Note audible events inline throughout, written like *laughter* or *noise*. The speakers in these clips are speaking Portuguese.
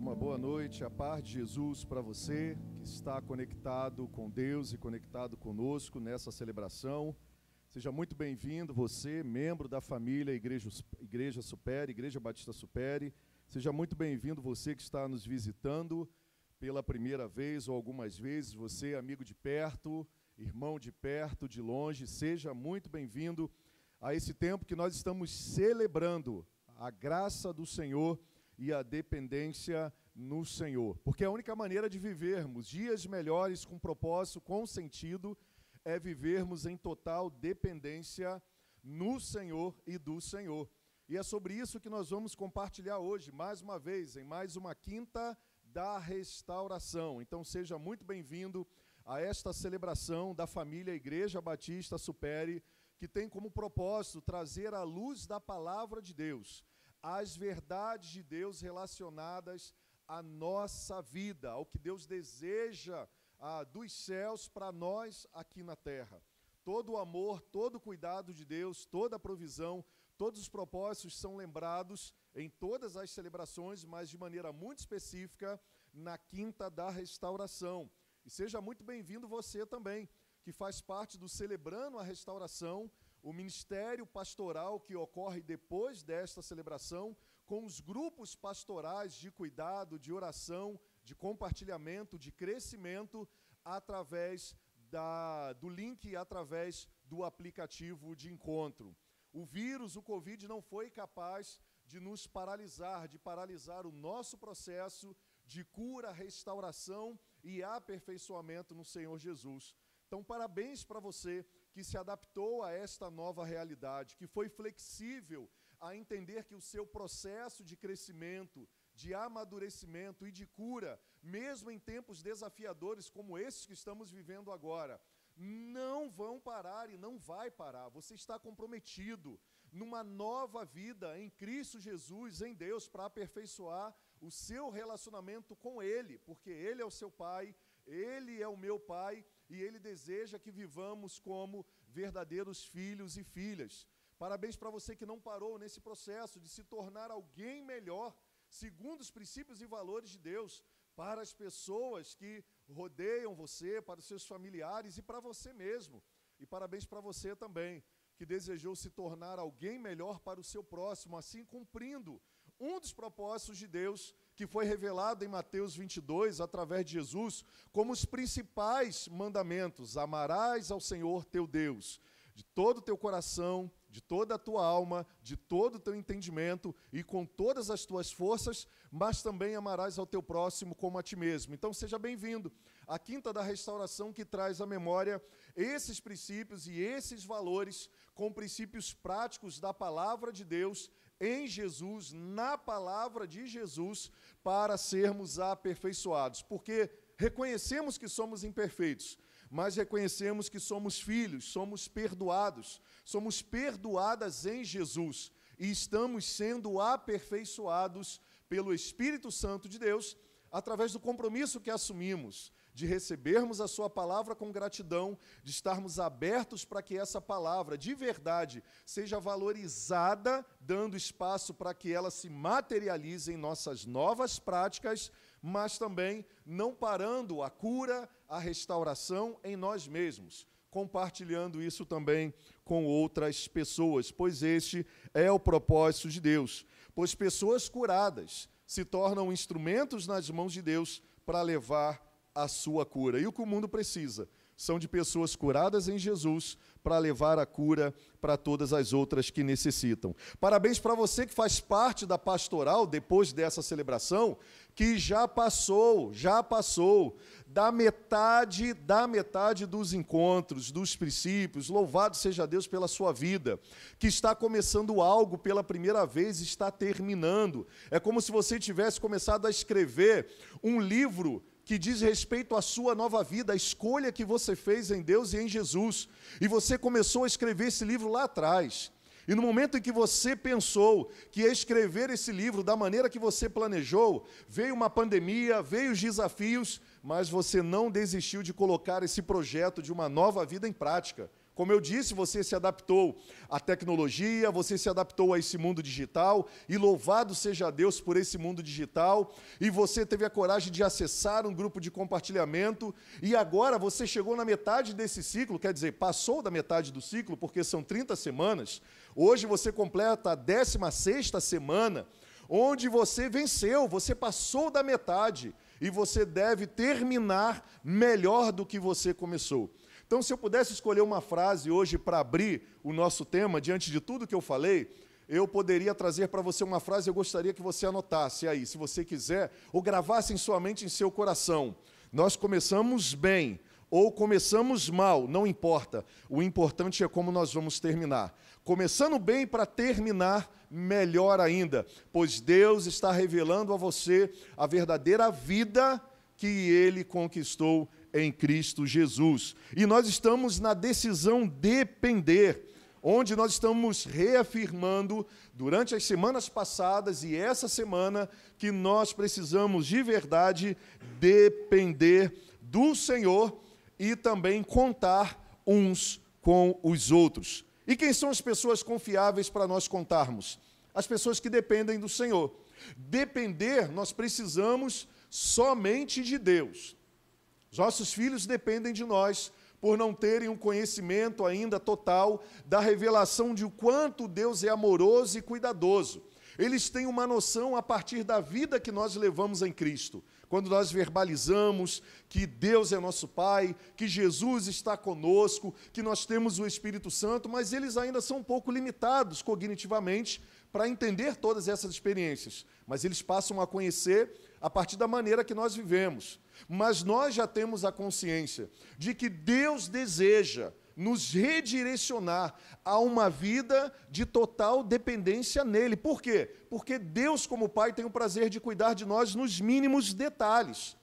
Uma boa noite, a paz de Jesus para você que está conectado com Deus e conectado conosco nessa celebração. Seja muito bem-vindo, você, membro da família Igreja, Igreja Supere, Igreja Batista Supere. Seja muito bem-vindo, você que está nos visitando pela primeira vez ou algumas vezes, você, amigo de perto, irmão de perto, de longe, seja muito bem-vindo a esse tempo que nós estamos celebrando a graça do Senhor e a dependência no Senhor. Porque a única maneira de vivermos dias melhores com propósito, com sentido, é vivermos em total dependência no Senhor e do Senhor. E é sobre isso que nós vamos compartilhar hoje, mais uma vez, em mais uma quinta da restauração. Então seja muito bem-vindo a esta celebração da família Igreja Batista Supere, que tem como propósito trazer a luz da palavra de Deus as verdades de Deus relacionadas à nossa vida, ao que Deus deseja ah, dos céus para nós aqui na terra. Todo o amor, todo o cuidado de Deus, toda a provisão, todos os propósitos são lembrados em todas as celebrações, mas de maneira muito específica na quinta da restauração. E seja muito bem-vindo você também, que faz parte do Celebrando a Restauração, o ministério pastoral que ocorre depois desta celebração, com os grupos pastorais de cuidado, de oração, de compartilhamento, de crescimento, através da, do link através do aplicativo de encontro. O vírus, o Covid, não foi capaz de nos paralisar, de paralisar o nosso processo de cura, restauração e aperfeiçoamento no Senhor Jesus. Então, parabéns para você que se adaptou a esta nova realidade, que foi flexível a entender que o seu processo de crescimento, de amadurecimento e de cura, mesmo em tempos desafiadores como esses que estamos vivendo agora, não vão parar e não vai parar. Você está comprometido numa nova vida em Cristo Jesus, em Deus, para aperfeiçoar o seu relacionamento com Ele, porque Ele é o seu Pai, Ele é o meu Pai e Ele deseja que vivamos como verdadeiros filhos e filhas. Parabéns para você que não parou nesse processo de se tornar alguém melhor, segundo os princípios e valores de Deus, para as pessoas que rodeiam você, para os seus familiares e para você mesmo. E parabéns para você também, que desejou se tornar alguém melhor para o seu próximo, assim cumprindo um dos propósitos de Deus que foi revelado em Mateus 22, através de Jesus, como os principais mandamentos: amarás ao Senhor teu Deus de todo o teu coração, de toda a tua alma, de todo o teu entendimento e com todas as tuas forças, mas também amarás ao teu próximo como a ti mesmo. Então seja bem-vindo à Quinta da Restauração que traz à memória esses princípios e esses valores com princípios práticos da palavra de Deus em Jesus, na palavra de Jesus, para sermos aperfeiçoados, porque reconhecemos que somos imperfeitos, mas reconhecemos que somos filhos, somos perdoados, somos perdoadas em Jesus e estamos sendo aperfeiçoados pelo Espírito Santo de Deus através do compromisso que assumimos de recebermos a Sua palavra com gratidão, de estarmos abertos para que essa palavra de verdade seja valorizada, dando espaço para que ela se materialize em nossas novas práticas, mas também não parando a cura, a restauração em nós mesmos, compartilhando isso também com outras pessoas, pois este é o propósito de Deus. Pois pessoas curadas se tornam instrumentos nas mãos de Deus para levar a sua cura. E o que o mundo precisa são de pessoas curadas em Jesus para levar a cura para todas as outras que necessitam. Parabéns para você que faz parte da pastoral depois dessa celebração, que já passou, já passou da metade, da metade dos encontros, dos princípios. Louvado seja Deus pela sua vida, que está começando algo pela primeira vez, está terminando. É como se você tivesse começado a escrever um livro que diz respeito à sua nova vida, a escolha que você fez em Deus e em Jesus. E você começou a escrever esse livro lá atrás. E no momento em que você pensou que ia escrever esse livro da maneira que você planejou, veio uma pandemia, veio os desafios, mas você não desistiu de colocar esse projeto de uma nova vida em prática Como eu disse, você se adaptou à tecnologia, você se adaptou a esse mundo digital, e louvado seja Deus por esse mundo digital, e você teve a coragem de acessar um grupo de compartilhamento, e agora você chegou na metade desse ciclo, quer dizer, passou da metade do ciclo, porque são 30 semanas, hoje você completa a 16 semana, onde você venceu, você passou da metade e você deve terminar melhor do que você começou. Então, se eu pudesse escolher uma frase hoje para abrir o nosso tema, diante de tudo que eu falei, eu poderia trazer para você uma frase, eu gostaria que você anotasse aí, se você quiser, ou gravasse em sua mente, em seu coração. Nós começamos bem, ou começamos mal, não importa. O importante é como nós vamos terminar. Começando bem para terminar melhor ainda, pois Deus está revelando a você a verdadeira vida que ele conquistou em Cristo Jesus. E nós estamos na decisão depender, onde nós estamos reafirmando durante as semanas passadas e essa semana que nós precisamos de verdade depender do Senhor e também contar uns com os outros. E quem são as pessoas confiáveis para nós contarmos? As pessoas que dependem do Senhor. Depender, nós precisamos somente de Deus. Os nossos filhos dependem de nós por não terem um conhecimento ainda total da revelação de o quanto Deus é amoroso e cuidadoso. Eles têm uma noção a partir da vida que nós levamos em Cristo quando nós verbalizamos que Deus é nosso Pai, que Jesus está conosco, que nós temos o Espírito Santo, mas eles ainda são um pouco limitados cognitivamente para entender todas essas experiências. Mas eles passam a conhecer a partir da maneira que nós vivemos. Mas nós já temos a consciência de que Deus deseja nos redirecionar a uma vida de total dependência nele. Por quê? Porque Deus, como Pai, tem o prazer de cuidar de nós nos mínimos detalhes.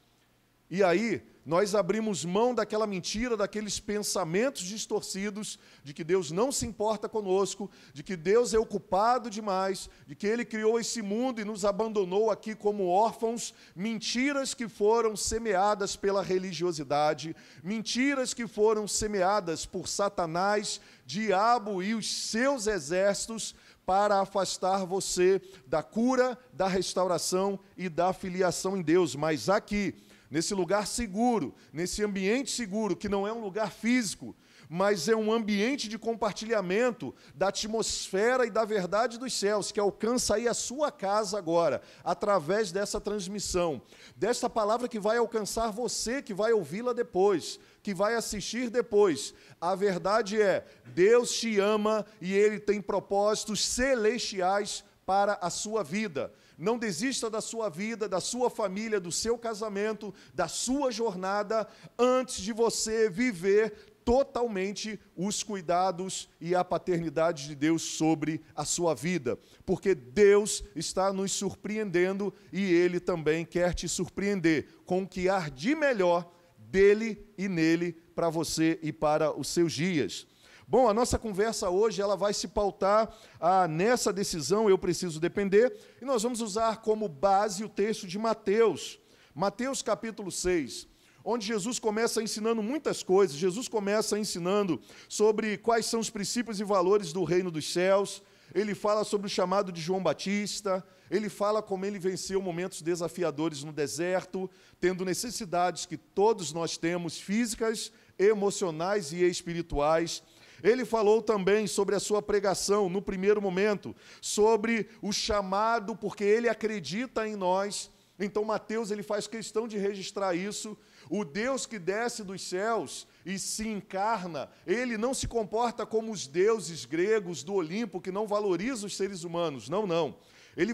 E aí, nós abrimos mão daquela mentira, daqueles pensamentos distorcidos de que Deus não se importa conosco, de que Deus é ocupado demais, de que Ele criou esse mundo e nos abandonou aqui como órfãos, mentiras que foram semeadas pela religiosidade, mentiras que foram semeadas por Satanás, diabo e os seus exércitos para afastar você da cura, da restauração e da filiação em Deus. Mas aqui, nesse lugar seguro, nesse ambiente seguro, que não é um lugar físico, mas é um ambiente de compartilhamento da atmosfera e da verdade dos céus, que alcança aí a sua casa agora, através dessa transmissão, desta palavra que vai alcançar você, que vai ouvi-la depois, que vai assistir depois. A verdade é: Deus te ama e Ele tem propósitos celestiais para a sua vida. Não desista da sua vida, da sua família, do seu casamento, da sua jornada, antes de você viver totalmente os cuidados e a paternidade de Deus sobre a sua vida, porque Deus está nos surpreendendo e Ele também quer te surpreender com o que há de melhor dele e nele para você e para os seus dias. Bom, a nossa conversa hoje ela vai se pautar ah, nessa decisão, eu preciso depender, e nós vamos usar como base o texto de Mateus, Mateus capítulo 6, onde Jesus começa ensinando muitas coisas. Jesus começa ensinando sobre quais são os princípios e valores do reino dos céus, ele fala sobre o chamado de João Batista, ele fala como ele venceu momentos desafiadores no deserto, tendo necessidades que todos nós temos, físicas, emocionais e espirituais. Ele falou também sobre a sua pregação no primeiro momento, sobre o chamado, porque ele acredita em nós. Então Mateus ele faz questão de registrar isso. O Deus que desce dos céus e se encarna, ele não se comporta como os deuses gregos do Olimpo que não valorizam os seres humanos. Não, não. Ele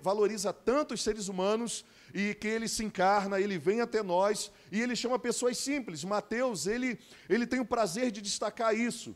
valoriza tanto os seres humanos e que ele se encarna, ele vem até nós e ele chama pessoas simples. Mateus, ele, ele tem o prazer de destacar isso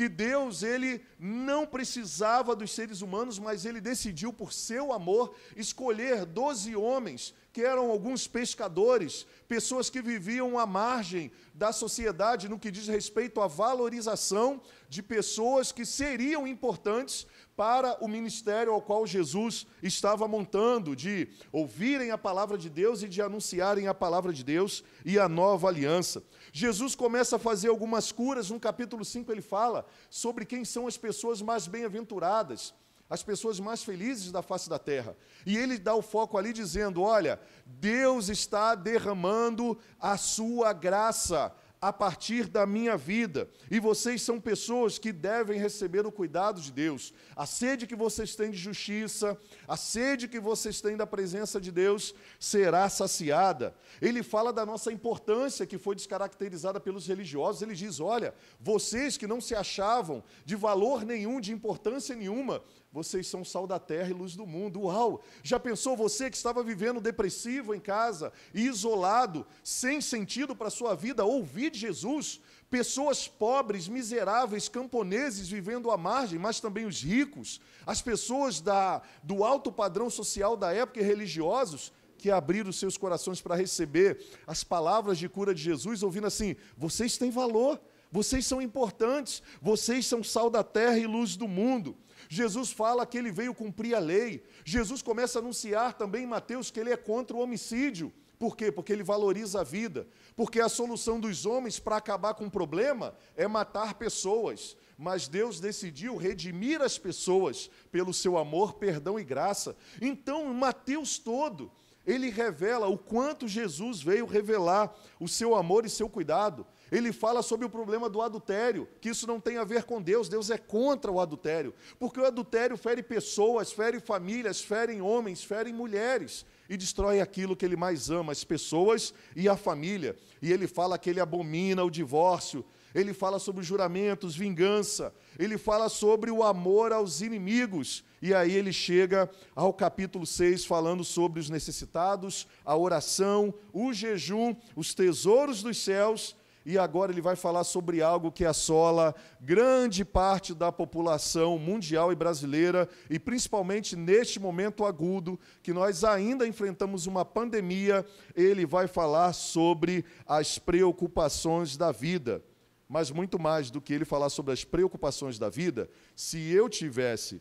que Deus ele não precisava dos seres humanos, mas ele decidiu por seu amor escolher doze homens que eram alguns pescadores, pessoas que viviam à margem da sociedade no que diz respeito à valorização de pessoas que seriam importantes para o ministério ao qual Jesus estava montando, de ouvirem a palavra de Deus e de anunciarem a palavra de Deus e a nova aliança. Jesus começa a fazer algumas curas, no capítulo 5 ele fala sobre quem são as pessoas mais bem-aventuradas as pessoas mais felizes da face da terra. E ele dá o foco ali dizendo: olha, Deus está derramando a sua graça a partir da minha vida. E vocês são pessoas que devem receber o cuidado de Deus. A sede que vocês têm de justiça, a sede que vocês têm da presença de Deus será saciada. Ele fala da nossa importância que foi descaracterizada pelos religiosos. Ele diz: olha, vocês que não se achavam de valor nenhum, de importância nenhuma, vocês são sal da terra e luz do mundo. Uau! Já pensou você que estava vivendo depressivo em casa, isolado, sem sentido para a sua vida, ouvir de Jesus? Pessoas pobres, miseráveis, camponeses vivendo à margem, mas também os ricos, as pessoas da, do alto padrão social da época e religiosos, que abriram seus corações para receber as palavras de cura de Jesus, ouvindo assim: vocês têm valor, vocês são importantes, vocês são sal da terra e luz do mundo. Jesus fala que ele veio cumprir a lei. Jesus começa a anunciar também em Mateus que ele é contra o homicídio. Por quê? Porque ele valoriza a vida. Porque a solução dos homens para acabar com o problema é matar pessoas. Mas Deus decidiu redimir as pessoas pelo seu amor, perdão e graça. Então, Mateus todo, ele revela o quanto Jesus veio revelar o seu amor e seu cuidado. Ele fala sobre o problema do adultério, que isso não tem a ver com Deus, Deus é contra o adultério, porque o adultério fere pessoas, fere famílias, fere homens, fere mulheres e destrói aquilo que ele mais ama, as pessoas e a família. E ele fala que ele abomina o divórcio, ele fala sobre juramentos, vingança, ele fala sobre o amor aos inimigos. E aí ele chega ao capítulo 6, falando sobre os necessitados, a oração, o jejum, os tesouros dos céus e agora ele vai falar sobre algo que assola grande parte da população mundial e brasileira, e principalmente neste momento agudo, que nós ainda enfrentamos uma pandemia, ele vai falar sobre as preocupações da vida. Mas muito mais do que ele falar sobre as preocupações da vida, se eu tivesse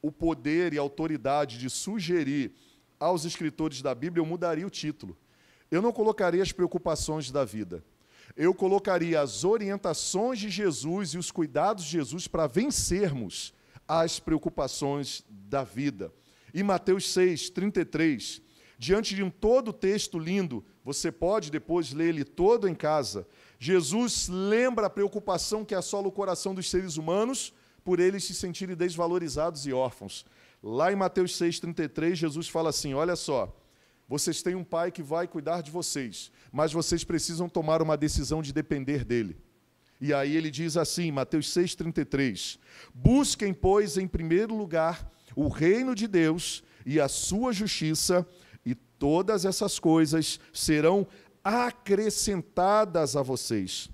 o poder e a autoridade de sugerir aos escritores da Bíblia, eu mudaria o título. Eu não colocaria as preocupações da vida eu colocaria as orientações de Jesus e os cuidados de Jesus para vencermos as preocupações da vida. E Mateus 6, 33, diante de um todo texto lindo, você pode depois ler ele todo em casa. Jesus lembra a preocupação que assola o coração dos seres humanos por eles se sentirem desvalorizados e órfãos. Lá em Mateus 33, Jesus fala assim: Olha só, vocês têm um pai que vai cuidar de vocês, mas vocês precisam tomar uma decisão de depender dele. E aí ele diz assim, Mateus 6,33: Busquem, pois, em primeiro lugar o reino de Deus e a sua justiça, e todas essas coisas serão acrescentadas a vocês.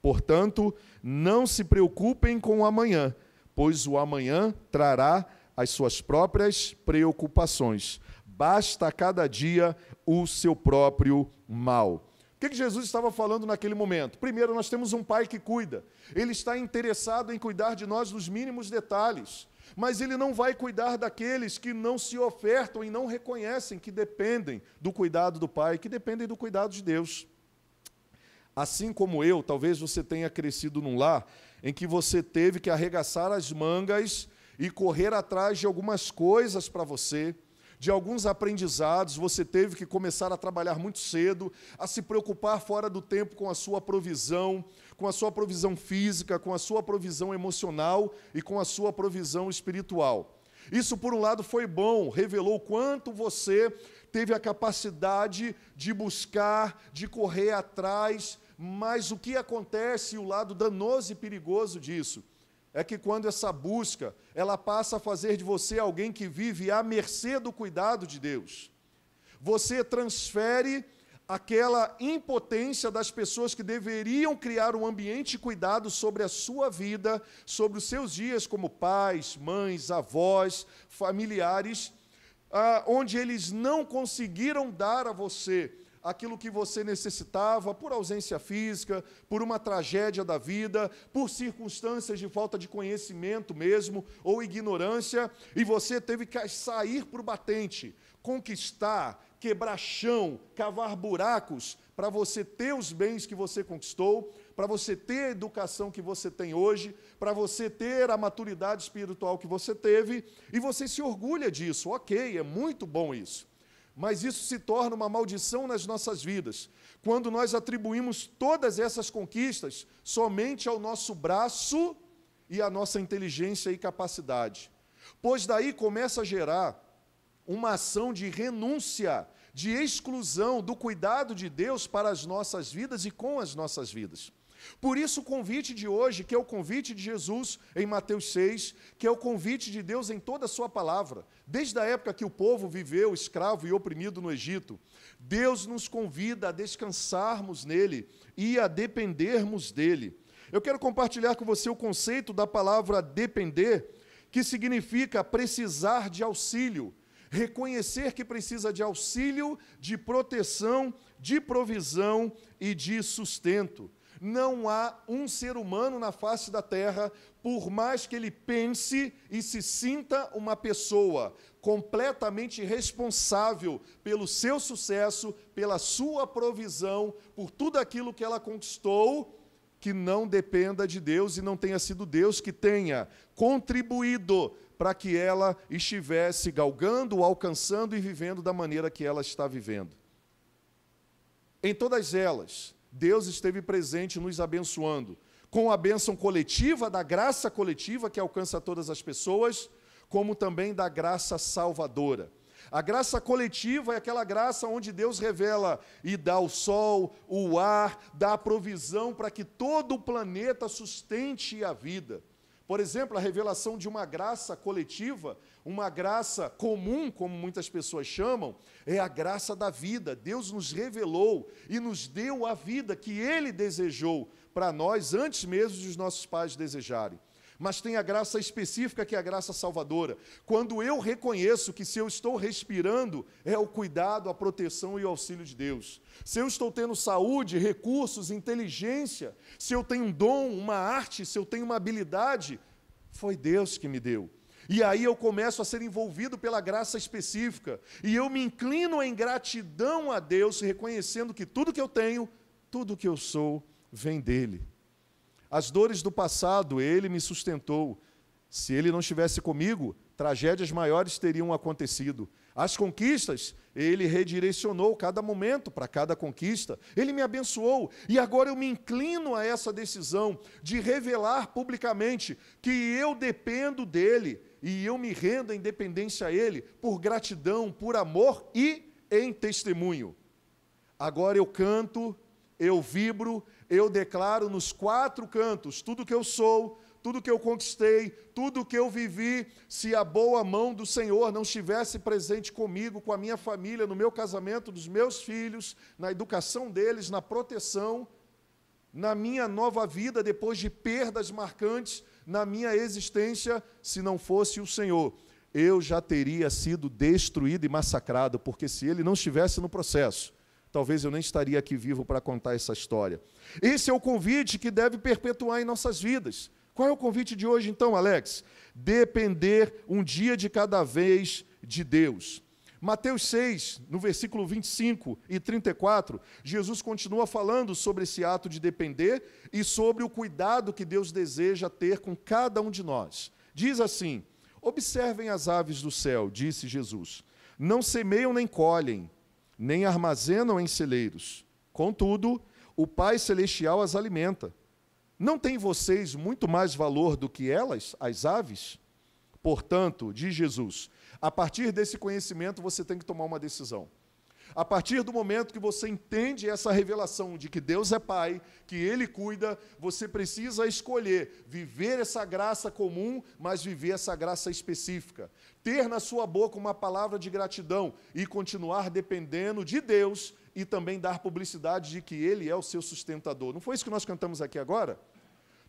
Portanto, não se preocupem com o amanhã, pois o amanhã trará as suas próprias preocupações basta a cada dia o seu próprio mal. O que, que Jesus estava falando naquele momento? Primeiro, nós temos um pai que cuida. Ele está interessado em cuidar de nós nos mínimos detalhes. Mas ele não vai cuidar daqueles que não se ofertam e não reconhecem que dependem do cuidado do pai, que dependem do cuidado de Deus. Assim como eu, talvez você tenha crescido num lar em que você teve que arregaçar as mangas e correr atrás de algumas coisas para você, de alguns aprendizados, você teve que começar a trabalhar muito cedo, a se preocupar fora do tempo com a sua provisão, com a sua provisão física, com a sua provisão emocional e com a sua provisão espiritual. Isso, por um lado, foi bom, revelou quanto você teve a capacidade de buscar, de correr atrás, mas o que acontece, o lado danoso e perigoso disso? É que quando essa busca, ela passa a fazer de você alguém que vive à mercê do cuidado de Deus. Você transfere aquela impotência das pessoas que deveriam criar um ambiente de cuidado sobre a sua vida, sobre os seus dias como pais, mães, avós, familiares, ah, onde eles não conseguiram dar a você aquilo que você necessitava por ausência física, por uma tragédia da vida, por circunstâncias de falta de conhecimento mesmo, ou ignorância, e você teve que sair para o batente, conquistar, quebrar chão, cavar buracos para você ter os bens que você conquistou, para você ter a educação que você tem hoje, para você ter a maturidade espiritual que você teve, e você se orgulha disso. Ok, é muito bom isso. Mas isso se torna uma maldição nas nossas vidas, quando nós atribuímos todas essas conquistas somente ao nosso braço e à nossa inteligência e capacidade. Pois daí começa a gerar uma ação de renúncia, de exclusão do cuidado de Deus para as nossas vidas e com as nossas vidas. Por isso, o convite de hoje, que é o convite de Jesus em Mateus 6, que é o convite de Deus em toda a Sua palavra, desde a época que o povo viveu escravo e oprimido no Egito, Deus nos convida a descansarmos nele e a dependermos dele. Eu quero compartilhar com você o conceito da palavra depender, que significa precisar de auxílio, reconhecer que precisa de auxílio, de proteção, de provisão e de sustento não há um ser humano na face da terra, por mais que ele pense e se sinta uma pessoa completamente responsável pelo seu sucesso, pela sua provisão, por tudo aquilo que ela conquistou, que não dependa de Deus e não tenha sido Deus que tenha contribuído para que ela estivesse galgando, alcançando e vivendo da maneira que ela está vivendo. Em todas elas, Deus esteve presente nos abençoando, com a bênção coletiva, da graça coletiva que alcança todas as pessoas, como também da graça salvadora. A graça coletiva é aquela graça onde Deus revela e dá o sol, o ar, dá a provisão para que todo o planeta sustente a vida. Por exemplo, a revelação de uma graça coletiva, uma graça comum, como muitas pessoas chamam, é a graça da vida. Deus nos revelou e nos deu a vida que Ele desejou para nós antes mesmo dos nossos pais desejarem mas tem a graça específica que é a graça salvadora. Quando eu reconheço que se eu estou respirando, é o cuidado, a proteção e o auxílio de Deus. Se eu estou tendo saúde, recursos, inteligência, se eu tenho um dom, uma arte, se eu tenho uma habilidade, foi Deus que me deu. E aí eu começo a ser envolvido pela graça específica, e eu me inclino em gratidão a Deus, reconhecendo que tudo que eu tenho, tudo que eu sou, vem dele. As dores do passado, ele me sustentou. Se ele não estivesse comigo, tragédias maiores teriam acontecido. As conquistas, ele redirecionou cada momento para cada conquista. Ele me abençoou. E agora eu me inclino a essa decisão de revelar publicamente que eu dependo dele e eu me rendo em dependência a ele por gratidão, por amor e em testemunho. Agora eu canto, eu vibro, eu declaro nos quatro cantos tudo que eu sou, tudo que eu conquistei, tudo que eu vivi, se a boa mão do Senhor não estivesse presente comigo, com a minha família, no meu casamento dos meus filhos, na educação deles, na proteção, na minha nova vida, depois de perdas marcantes na minha existência, se não fosse o Senhor, eu já teria sido destruído e massacrado, porque se ele não estivesse no processo, talvez eu nem estaria aqui vivo para contar essa história. Esse é o convite que deve perpetuar em nossas vidas. Qual é o convite de hoje, então, Alex? Depender um dia de cada vez de Deus. Mateus 6, no versículo 25 e 34, Jesus continua falando sobre esse ato de depender e sobre o cuidado que Deus deseja ter com cada um de nós. Diz assim: Observem as aves do céu, disse Jesus. Não semeiam nem colhem, nem armazenam em celeiros. Contudo, o Pai Celestial as alimenta. Não têm vocês muito mais valor do que elas, as aves? Portanto, diz Jesus, a partir desse conhecimento você tem que tomar uma decisão. A partir do momento que você entende essa revelação de que Deus é Pai, que Ele cuida, você precisa escolher viver essa graça comum, mas viver essa graça específica. Ter na sua boca uma palavra de gratidão e continuar dependendo de Deus e também dar publicidade de que Ele é o seu sustentador. Não foi isso que nós cantamos aqui agora?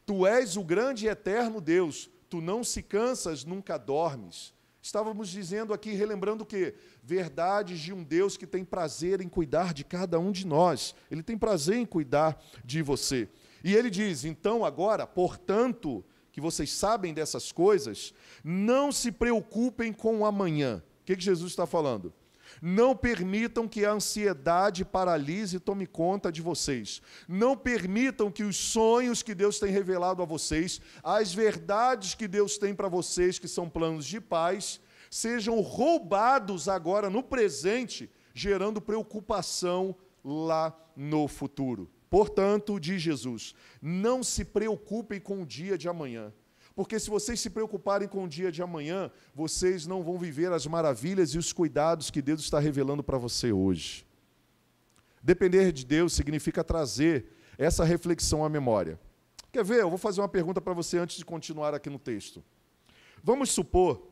Tu és o grande e eterno Deus, tu não se cansas, nunca dormes. Estávamos dizendo aqui, relembrando o quê? Verdades de um Deus que tem prazer em cuidar de cada um de nós. Ele tem prazer em cuidar de você. E ele diz: então agora, portanto, que vocês sabem dessas coisas, não se preocupem com o amanhã. O que, que Jesus está falando? Não permitam que a ansiedade paralise e tome conta de vocês. Não permitam que os sonhos que Deus tem revelado a vocês, as verdades que Deus tem para vocês, que são planos de paz, sejam roubados agora no presente, gerando preocupação lá no futuro. Portanto, diz Jesus, não se preocupem com o dia de amanhã porque se vocês se preocuparem com o dia de amanhã, vocês não vão viver as maravilhas e os cuidados que Deus está revelando para você hoje. Depender de Deus significa trazer essa reflexão à memória. Quer ver? Eu vou fazer uma pergunta para você antes de continuar aqui no texto. Vamos supor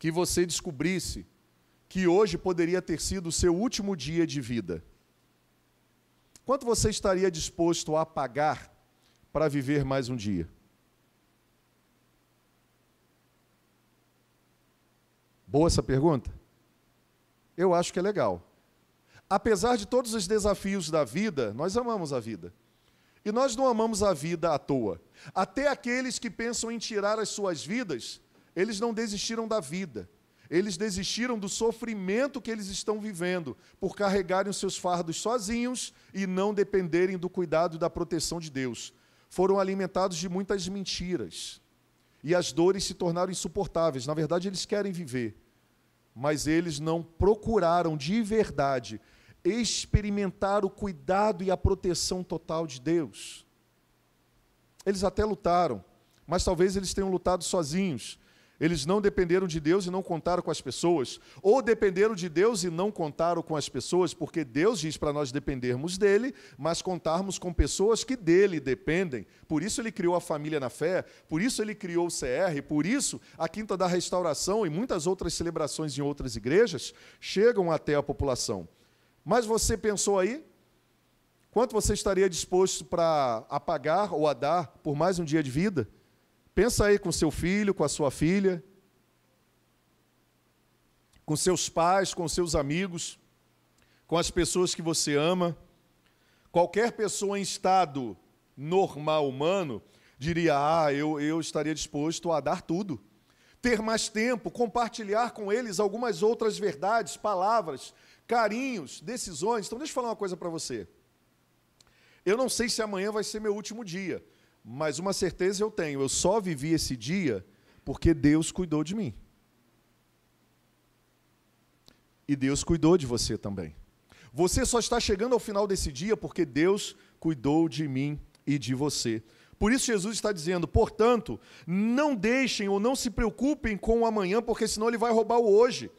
que você descobrisse que hoje poderia ter sido o seu último dia de vida. Quanto você estaria disposto a pagar para viver mais um dia? Boa essa pergunta? Eu acho que é legal. Apesar de todos os desafios da vida, nós amamos a vida. E nós não amamos a vida à toa. Até aqueles que pensam em tirar as suas vidas, eles não desistiram da vida. Eles desistiram do sofrimento que eles estão vivendo por carregarem os seus fardos sozinhos e não dependerem do cuidado e da proteção de Deus. Foram alimentados de muitas mentiras. E as dores se tornaram insuportáveis. Na verdade, eles querem viver mas eles não procuraram de verdade experimentar o cuidado e a proteção total de Deus. Eles até lutaram, mas talvez eles tenham lutado sozinhos, eles não dependeram de Deus e não contaram com as pessoas, ou dependeram de Deus e não contaram com as pessoas, porque Deus diz para nós dependermos dele, mas contarmos com pessoas que dele dependem. Por isso ele criou a família na fé, por isso ele criou o CR, por isso a Quinta da Restauração e muitas outras celebrações em outras igrejas chegam até a população. Mas você pensou aí? Quanto você estaria disposto para apagar ou a dar por mais um dia de vida? Pensa aí com seu filho, com a sua filha, com seus pais, com seus amigos, com as pessoas que você ama. Qualquer pessoa em estado normal humano diria: Ah, eu, eu estaria disposto a dar tudo. Ter mais tempo, compartilhar com eles algumas outras verdades, palavras, carinhos, decisões. Então, deixa eu falar uma coisa para você. Eu não sei se amanhã vai ser meu último dia, mas uma certeza eu tenho: eu só vivi esse dia porque Deus cuidou de mim. E Deus cuidou de você também. Você só está chegando ao final desse dia porque Deus cuidou de mim e de você. Por isso Jesus está dizendo, portanto, não deixem ou não se preocupem com o amanhã, porque senão ele vai roubar o hoje.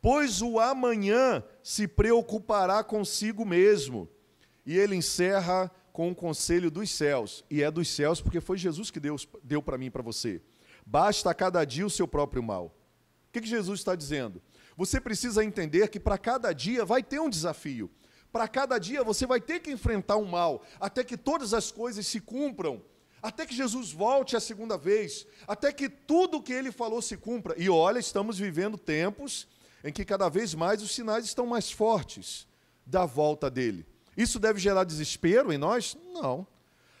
Pois o amanhã se preocupará consigo mesmo. E ele encerra com o conselho dos céus. E é dos céus porque foi Jesus que Deus deu para mim e para você. Basta a cada dia o seu próprio mal. O que, que Jesus está dizendo? Você precisa entender que para cada dia vai ter um desafio. Para cada dia você vai ter que enfrentar um mal, até que todas as coisas se cumpram, até que Jesus volte a segunda vez, até que tudo o que ele falou se cumpra. E olha, estamos vivendo tempos em que cada vez mais os sinais estão mais fortes da volta dele. Isso deve gerar desespero em nós? Não.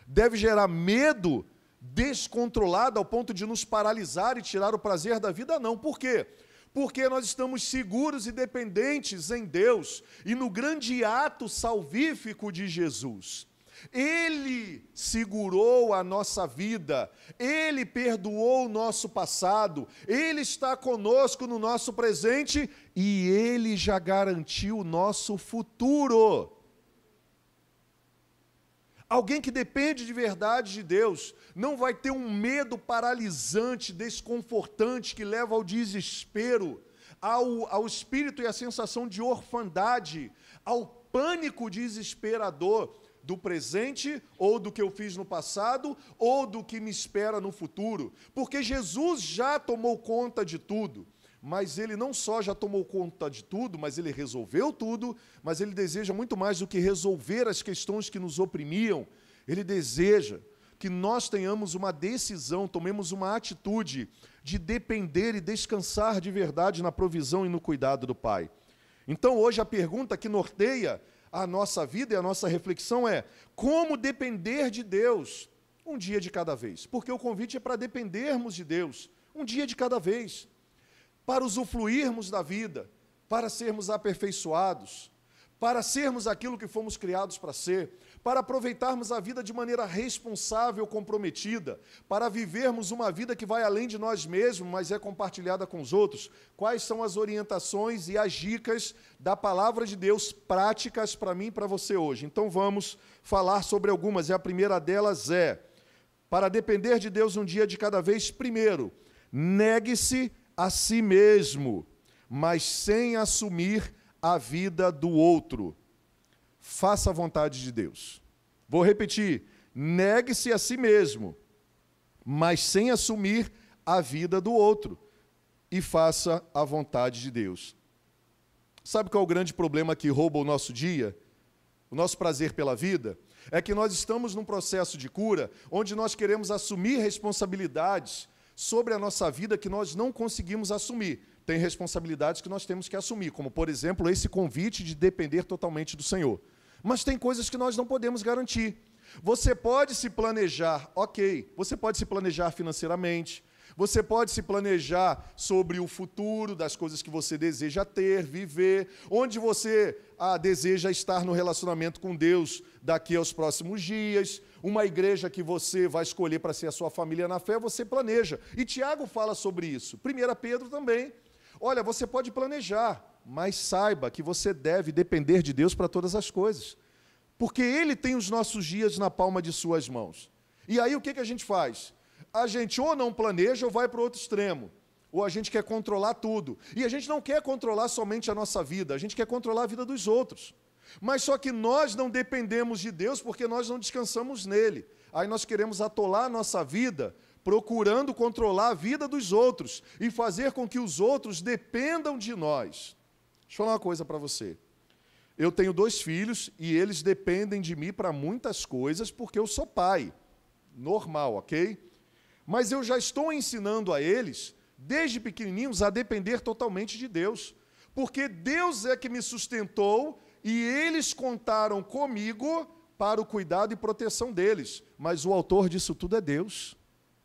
Deve gerar medo descontrolado ao ponto de nos paralisar e tirar o prazer da vida? Não. Por quê? Porque nós estamos seguros e dependentes em Deus e no grande ato salvífico de Jesus. Ele segurou a nossa vida, Ele perdoou o nosso passado, Ele está conosco no nosso presente e Ele já garantiu o nosso futuro. Alguém que depende de verdade de Deus não vai ter um medo paralisante, desconfortante, que leva ao desespero, ao, ao espírito e à sensação de orfandade, ao pânico desesperador do presente, ou do que eu fiz no passado, ou do que me espera no futuro, porque Jesus já tomou conta de tudo mas ele não só já tomou conta de tudo, mas ele resolveu tudo, mas ele deseja muito mais do que resolver as questões que nos oprimiam. Ele deseja que nós tenhamos uma decisão, tomemos uma atitude de depender e descansar de verdade na provisão e no cuidado do Pai. Então, hoje, a pergunta que norteia a nossa vida e a nossa reflexão é: como depender de Deus um dia de cada vez? Porque o convite é para dependermos de Deus um dia de cada vez, para usufruirmos da vida, para sermos aperfeiçoados, para sermos aquilo que fomos criados para ser, para aproveitarmos a vida de maneira responsável, comprometida, para vivermos uma vida que vai além de nós mesmos, mas é compartilhada com os outros. Quais são as orientações e as dicas da palavra de Deus práticas para mim e para você hoje? Então vamos falar sobre algumas, e a primeira delas é: para depender de Deus um dia de cada vez, primeiro, negue-se a si mesmo, mas sem assumir a vida do outro faça a vontade de Deus. Vou repetir: negue-se a si mesmo, mas sem assumir a vida do outro, e faça a vontade de Deus. Sabe qual é o grande problema que rouba o nosso dia? O nosso prazer pela vida? É que nós estamos num processo de cura onde nós queremos assumir responsabilidades sobre a nossa vida que nós não conseguimos assumir. Tem responsabilidades que nós temos que assumir, como, por exemplo, esse convite de depender totalmente do Senhor. Mas tem coisas que nós não podemos garantir. Você pode se planejar, ok, você pode se planejar financeiramente, você pode se planejar sobre o futuro, das coisas que você deseja ter, viver, onde você ah, deseja estar no relacionamento com Deus daqui aos próximos dias, uma igreja que você vai escolher para ser a sua família na fé, você planeja. E Tiago fala sobre isso. 1 Pedro também. Olha, você pode planejar, mas saiba que você deve depender de Deus para todas as coisas, porque Ele tem os nossos dias na palma de Suas mãos. E aí o que, que a gente faz? A gente ou não planeja ou vai para o outro extremo, ou a gente quer controlar tudo. E a gente não quer controlar somente a nossa vida, a gente quer controlar a vida dos outros. Mas só que nós não dependemos de Deus porque nós não descansamos nele. Aí nós queremos atolar a nossa vida procurando controlar a vida dos outros e fazer com que os outros dependam de nós. Deixa eu falar uma coisa para você. Eu tenho dois filhos e eles dependem de mim para muitas coisas porque eu sou pai. Normal, ok? Mas eu já estou ensinando a eles, desde pequenininhos, a depender totalmente de Deus. Porque Deus é que me sustentou e eles contaram comigo para o cuidado e proteção deles. Mas o autor disso tudo é Deus.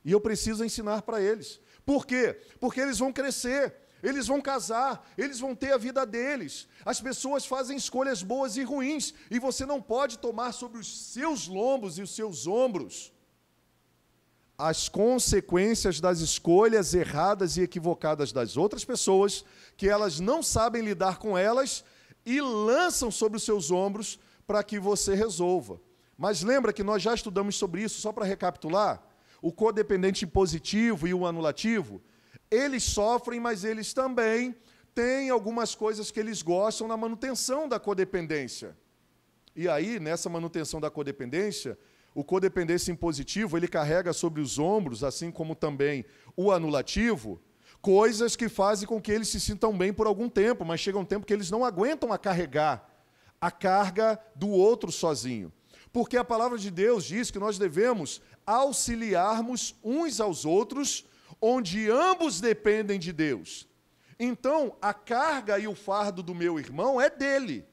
E eu preciso ensinar para eles. Por quê? Porque eles vão crescer eles vão casar, eles vão ter a vida deles. As pessoas fazem escolhas boas e ruins, e você não pode tomar sobre os seus lombos e os seus ombros as consequências das escolhas erradas e equivocadas das outras pessoas, que elas não sabem lidar com elas e lançam sobre os seus ombros para que você resolva. Mas lembra que nós já estudamos sobre isso, só para recapitular? O codependente positivo e o anulativo eles sofrem, mas eles também têm algumas coisas que eles gostam na manutenção da codependência. E aí, nessa manutenção da codependência, o codependência impositivo, ele carrega sobre os ombros, assim como também o anulativo, coisas que fazem com que eles se sintam bem por algum tempo, mas chega um tempo que eles não aguentam a carregar a carga do outro sozinho. Porque a palavra de Deus diz que nós devemos auxiliarmos uns aos outros onde ambos dependem de Deus. Então, a carga e o fardo do meu irmão é dele.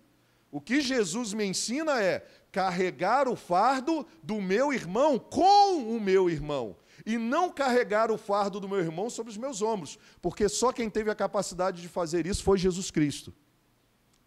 O que Jesus me ensina é carregar o fardo do meu irmão com o meu irmão e não carregar o fardo do meu irmão sobre os meus ombros, porque só quem teve a capacidade de fazer isso foi Jesus Cristo.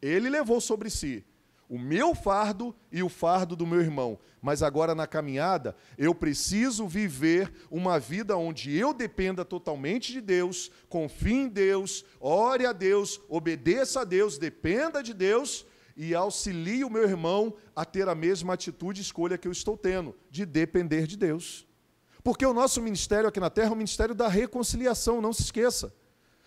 Ele levou sobre si o meu fardo e o fardo do meu irmão. Mas agora na caminhada, eu preciso viver uma vida onde eu dependa totalmente de Deus, confie em Deus, ore a Deus, obedeça a Deus, dependa de Deus e auxilie o meu irmão a ter a mesma atitude e escolha que eu estou tendo, de depender de Deus. Porque o nosso ministério aqui na terra é o ministério da reconciliação, não se esqueça.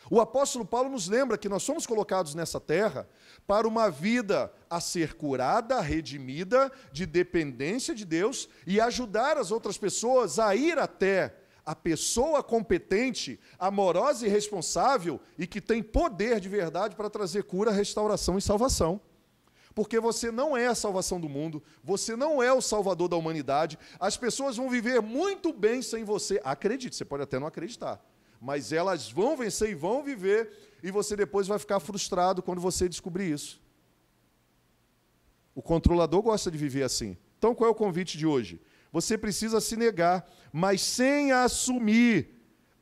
O apóstolo Paulo nos lembra que nós somos colocados nessa terra para uma vida a ser curada, redimida, de dependência de Deus e ajudar as outras pessoas a ir até a pessoa competente, amorosa e responsável e que tem poder de verdade para trazer cura, restauração e salvação. Porque você não é a salvação do mundo, você não é o salvador da humanidade, as pessoas vão viver muito bem sem você. Acredite, você pode até não acreditar mas elas vão vencer e vão viver, e você depois vai ficar frustrado quando você descobrir isso. O controlador gosta de viver assim. Então, qual é o convite de hoje? Você precisa se negar, mas sem assumir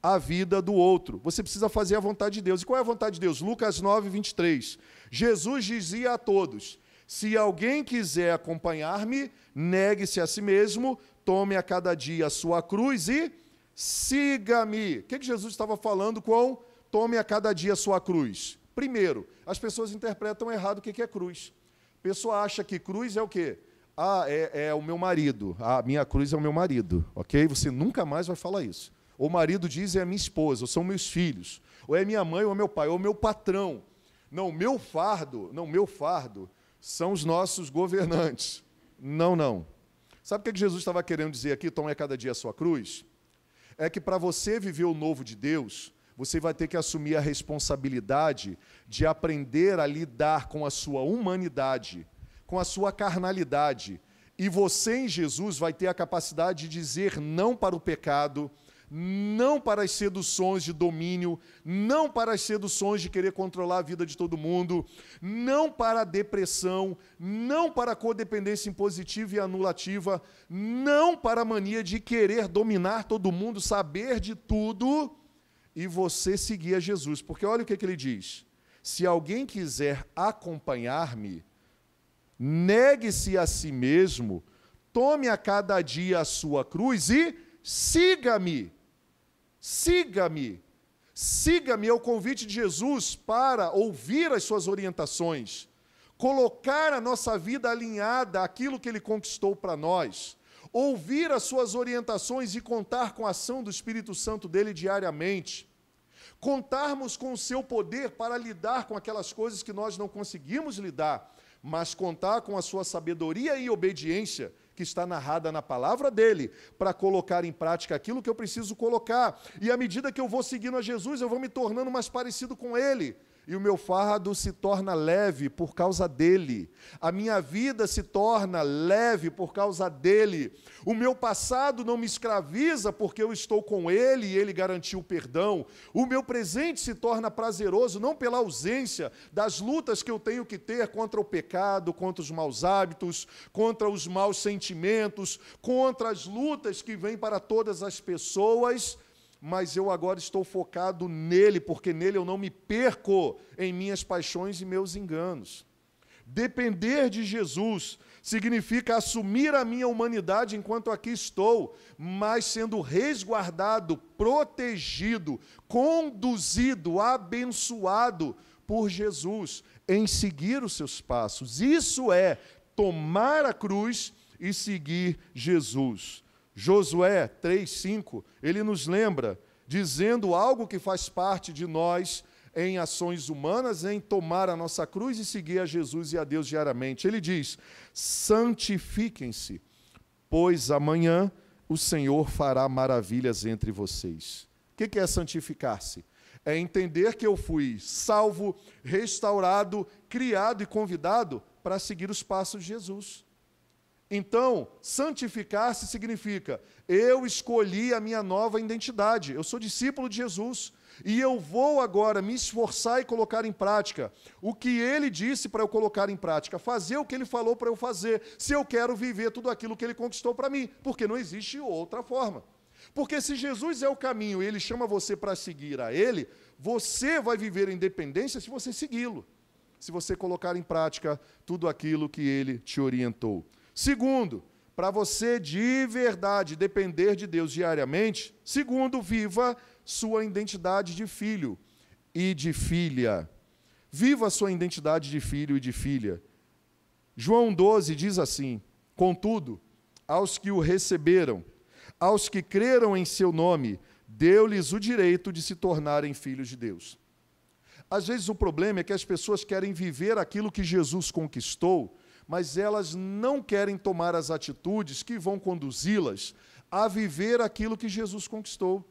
a vida do outro. Você precisa fazer a vontade de Deus. E qual é a vontade de Deus? Lucas 9, 23. Jesus dizia a todos: Se alguém quiser acompanhar-me, negue-se a si mesmo, tome a cada dia a sua cruz e siga-me. O que, que Jesus estava falando com tome a cada dia a sua cruz? Primeiro, as pessoas interpretam errado o que é cruz. A pessoa acha que cruz é o quê? Ah, é, é o meu marido. A minha cruz é o meu marido, ok? Você nunca mais vai falar isso. O marido diz é a minha esposa, ou são meus filhos, ou é minha mãe ou é meu pai, ou meu patrão. Não, meu fardo, não, meu fardo são os nossos governantes. Não, não. Sabe o que Jesus estava querendo dizer aqui? Tome a cada dia a sua cruz. É que para você viver o novo de Deus, você vai ter que assumir a responsabilidade de aprender a lidar com a sua humanidade, com a sua carnalidade. E você em Jesus vai ter a capacidade de dizer não para o pecado, não para as seduções de domínio, não para as seduções de querer controlar a vida de todo mundo, não para a depressão, não para a codependência impositiva e anulativa, não para a mania de querer dominar todo mundo, saber de tudo e você seguir a Jesus. Porque olha o que, que ele diz: se alguém quiser acompanhar-me, negue-se a si mesmo, tome a cada dia a sua cruz e siga-me. Siga-me. Siga-me é o convite de Jesus para ouvir as suas orientações, colocar a nossa vida alinhada àquilo que ele conquistou para nós, ouvir as suas orientações e contar com a ação do Espírito Santo dele diariamente. Contarmos com o seu poder para lidar com aquelas coisas que nós não conseguimos lidar, mas contar com a sua sabedoria e obediência que está narrada na palavra dele, para colocar em prática aquilo que eu preciso colocar. E à medida que eu vou seguindo a Jesus, eu vou me tornando mais parecido com ele e o meu fardo se torna leve por causa dele. A minha vida se torna leve por causa dele. O meu passado não me escraviza porque eu estou com ele e ele garantiu o perdão. O meu presente se torna prazeroso não pela ausência das lutas que eu tenho que ter contra o pecado, contra os maus hábitos, contra os maus sentimentos, contra as lutas que vêm para todas as pessoas mas eu agora estou focado nele, porque nele eu não me perco em minhas paixões e meus enganos. Depender de Jesus significa assumir a minha humanidade enquanto aqui estou, mas sendo resguardado, protegido, conduzido, abençoado por Jesus, em seguir os seus passos. Isso é tomar a cruz e seguir Jesus. Josué 3:5, ele nos lembra dizendo algo que faz parte de nós em ações humanas, em tomar a nossa cruz e seguir a Jesus e a Deus diariamente. Ele diz: "Santifiquem-se, pois amanhã o Senhor fará maravilhas entre vocês." O que é santificar-se? É entender que eu fui salvo, restaurado, criado e convidado para seguir os passos de Jesus. Então, santificar-se significa eu escolhi a minha nova identidade. Eu sou discípulo de Jesus e eu vou agora me esforçar e colocar em prática o que ele disse para eu colocar em prática, fazer o que ele falou para eu fazer, se eu quero viver tudo aquilo que ele conquistou para mim, porque não existe outra forma. Porque se Jesus é o caminho e ele chama você para seguir a ele, você vai viver em dependência se você segui-lo, se você colocar em prática tudo aquilo que ele te orientou. Segundo, para você de verdade depender de Deus diariamente, segundo, viva sua identidade de filho e de filha. Viva sua identidade de filho e de filha. João 12 diz assim: Contudo, aos que o receberam, aos que creram em seu nome, deu-lhes o direito de se tornarem filhos de Deus. Às vezes o problema é que as pessoas querem viver aquilo que Jesus conquistou, mas elas não querem tomar as atitudes que vão conduzi-las a viver aquilo que Jesus conquistou.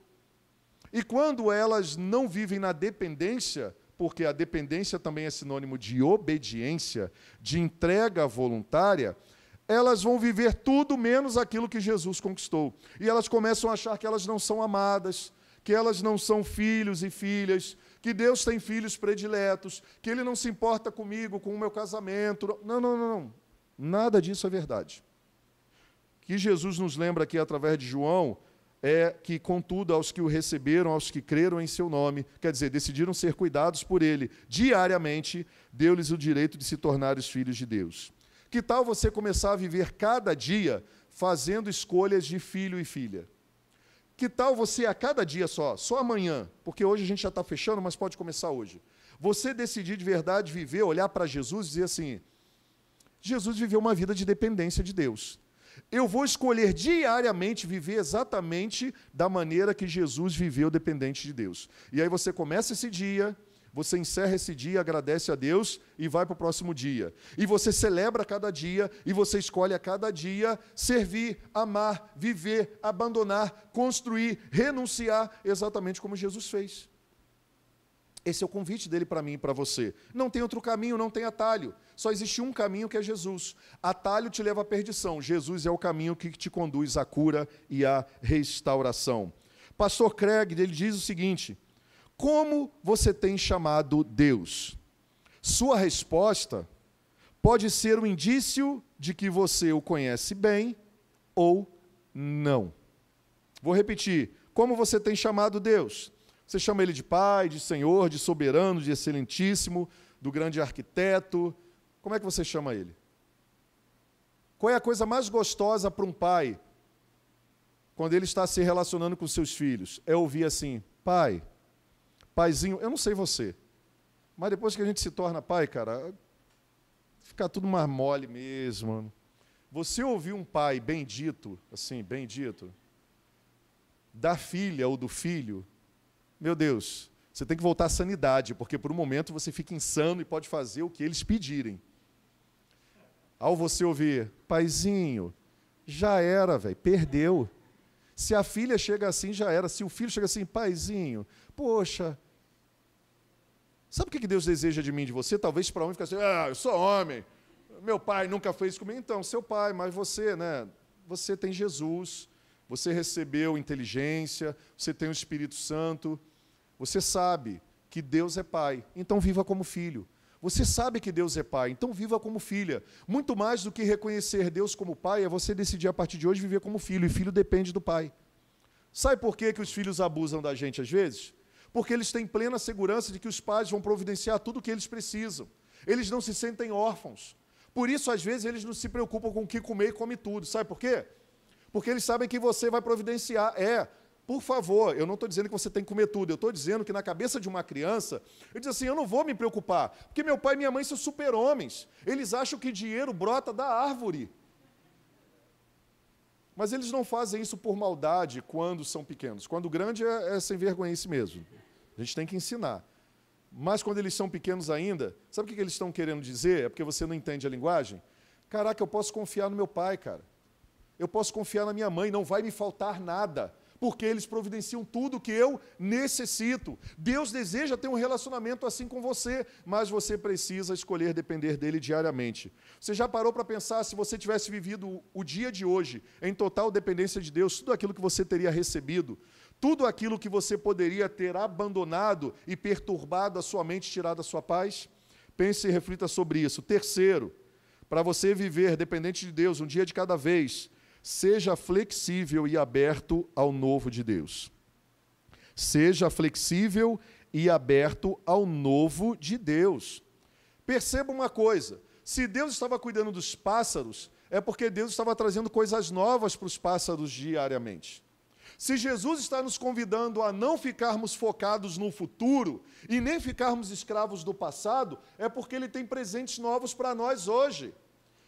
E quando elas não vivem na dependência, porque a dependência também é sinônimo de obediência, de entrega voluntária, elas vão viver tudo menos aquilo que Jesus conquistou. E elas começam a achar que elas não são amadas, que elas não são filhos e filhas, que Deus tem filhos prediletos, que Ele não se importa comigo, com o meu casamento. Não, não, não, não. Nada disso é verdade. Que Jesus nos lembra aqui através de João é que, contudo, aos que o receberam, aos que creram em seu nome, quer dizer, decidiram ser cuidados por ele diariamente, deu-lhes o direito de se tornar os filhos de Deus. Que tal você começar a viver cada dia fazendo escolhas de filho e filha? Que tal você a cada dia só, só amanhã, porque hoje a gente já está fechando, mas pode começar hoje. Você decidir de verdade viver, olhar para Jesus e dizer assim: Jesus viveu uma vida de dependência de Deus. Eu vou escolher diariamente viver exatamente da maneira que Jesus viveu dependente de Deus. E aí você começa esse dia, você encerra esse dia, agradece a Deus e vai para o próximo dia. E você celebra cada dia e você escolhe a cada dia servir, amar, viver, abandonar, construir, renunciar, exatamente como Jesus fez. Esse é o convite dele para mim e para você. Não tem outro caminho, não tem atalho. Só existe um caminho que é Jesus. Atalho te leva à perdição. Jesus é o caminho que te conduz à cura e à restauração. Pastor Craig, ele diz o seguinte: como você tem chamado Deus? Sua resposta pode ser um indício de que você o conhece bem ou não. Vou repetir: como você tem chamado Deus? Você chama ele de Pai, de Senhor, de Soberano, de Excelentíssimo, do grande arquiteto. Como é que você chama ele? Qual é a coisa mais gostosa para um pai quando ele está se relacionando com seus filhos? É ouvir assim: Pai, Paizinho, eu não sei você, mas depois que a gente se torna pai, cara, fica tudo mais mole mesmo. Você ouvir um pai bendito, assim, bendito, da filha ou do filho, meu Deus, você tem que voltar à sanidade, porque por um momento você fica insano e pode fazer o que eles pedirem. Ao você ouvir, paizinho, já era, velho, perdeu. Se a filha chega assim, já era. Se o filho chega assim, paizinho, poxa, Sabe o que Deus deseja de mim, de você? Talvez para homem ficar assim, ah, eu sou homem, meu pai nunca fez comigo. Então, seu pai, mas você, né? Você tem Jesus, você recebeu inteligência, você tem o Espírito Santo, você sabe que Deus é pai, então viva como filho. Você sabe que Deus é pai, então viva como filha. Muito mais do que reconhecer Deus como pai, é você decidir a partir de hoje viver como filho, e filho depende do pai. Sabe por que, que os filhos abusam da gente às vezes? porque eles têm plena segurança de que os pais vão providenciar tudo o que eles precisam. Eles não se sentem órfãos. Por isso, às vezes, eles não se preocupam com o que comer e come tudo. Sabe por quê? Porque eles sabem que você vai providenciar. É, por favor, eu não estou dizendo que você tem que comer tudo, eu estou dizendo que na cabeça de uma criança, ele diz assim: eu não vou me preocupar, porque meu pai e minha mãe são super-homens. Eles acham que dinheiro brota da árvore. Mas eles não fazem isso por maldade quando são pequenos. Quando grande é, é sem vergonha mesmo. A gente tem que ensinar. Mas quando eles são pequenos ainda, sabe o que eles estão querendo dizer? É porque você não entende a linguagem? Caraca, eu posso confiar no meu pai, cara. Eu posso confiar na minha mãe, não vai me faltar nada porque eles providenciam tudo que eu necessito. Deus deseja ter um relacionamento assim com você, mas você precisa escolher depender dele diariamente. Você já parou para pensar se você tivesse vivido o dia de hoje em total dependência de Deus, tudo aquilo que você teria recebido, tudo aquilo que você poderia ter abandonado e perturbado a sua mente, tirado a sua paz? Pense e reflita sobre isso. Terceiro, para você viver dependente de Deus, um dia de cada vez, seja flexível e aberto ao novo de Deus. Seja flexível e aberto ao novo de Deus. Perceba uma coisa: se Deus estava cuidando dos pássaros, é porque Deus estava trazendo coisas novas para os pássaros diariamente. Se Jesus está nos convidando a não ficarmos focados no futuro e nem ficarmos escravos do passado, é porque Ele tem presentes novos para nós hoje.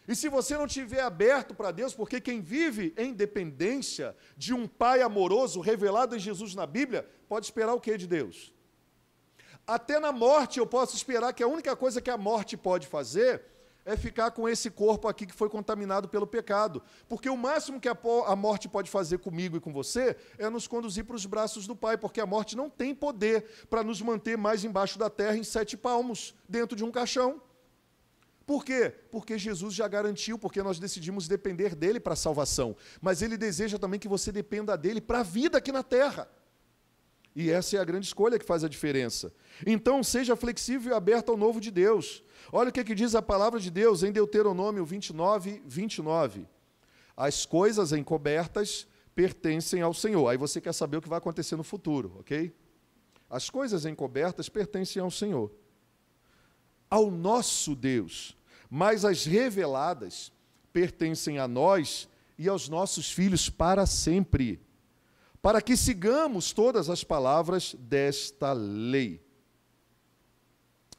E se você não estiver aberto para Deus, porque quem vive em dependência de um Pai amoroso revelado em Jesus na Bíblia, pode esperar o que de Deus? Até na morte eu posso esperar que a única coisa que a morte pode fazer é ficar com esse corpo aqui que foi contaminado pelo pecado. Porque o máximo que a morte pode fazer comigo e com você é nos conduzir para os braços do Pai, porque a morte não tem poder para nos manter mais embaixo da terra em sete palmos, dentro de um caixão. Por quê? Porque Jesus já garantiu, porque nós decidimos depender dele para a salvação. Mas ele deseja também que você dependa dele para a vida aqui na terra. E essa é a grande escolha que faz a diferença. Então, seja flexível e aberto ao novo de Deus. Olha o que, que diz a palavra de Deus em Deuteronômio 29, 29. As coisas encobertas pertencem ao Senhor. Aí você quer saber o que vai acontecer no futuro, ok? As coisas encobertas pertencem ao Senhor, ao nosso Deus, mas as reveladas pertencem a nós e aos nossos filhos para sempre para que sigamos todas as palavras desta lei.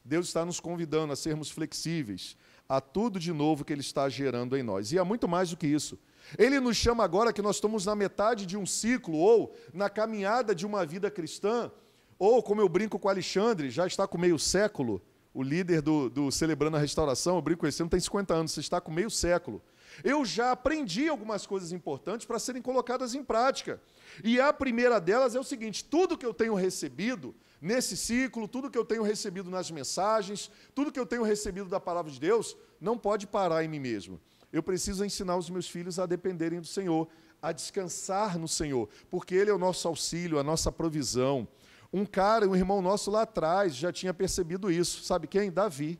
Deus está nos convidando a sermos flexíveis a tudo de novo que Ele está gerando em nós. E há muito mais do que isso. Ele nos chama agora que nós estamos na metade de um ciclo, ou na caminhada de uma vida cristã, ou, como eu brinco com Alexandre, já está com meio século, o líder do, do Celebrando a Restauração, eu brinco com você não tem 50 anos, você está com meio século. Eu já aprendi algumas coisas importantes para serem colocadas em prática. E a primeira delas é o seguinte: tudo que eu tenho recebido nesse ciclo, tudo que eu tenho recebido nas mensagens, tudo que eu tenho recebido da palavra de Deus, não pode parar em mim mesmo. Eu preciso ensinar os meus filhos a dependerem do Senhor, a descansar no Senhor, porque Ele é o nosso auxílio, a nossa provisão. Um cara, um irmão nosso lá atrás, já tinha percebido isso. Sabe quem? Davi.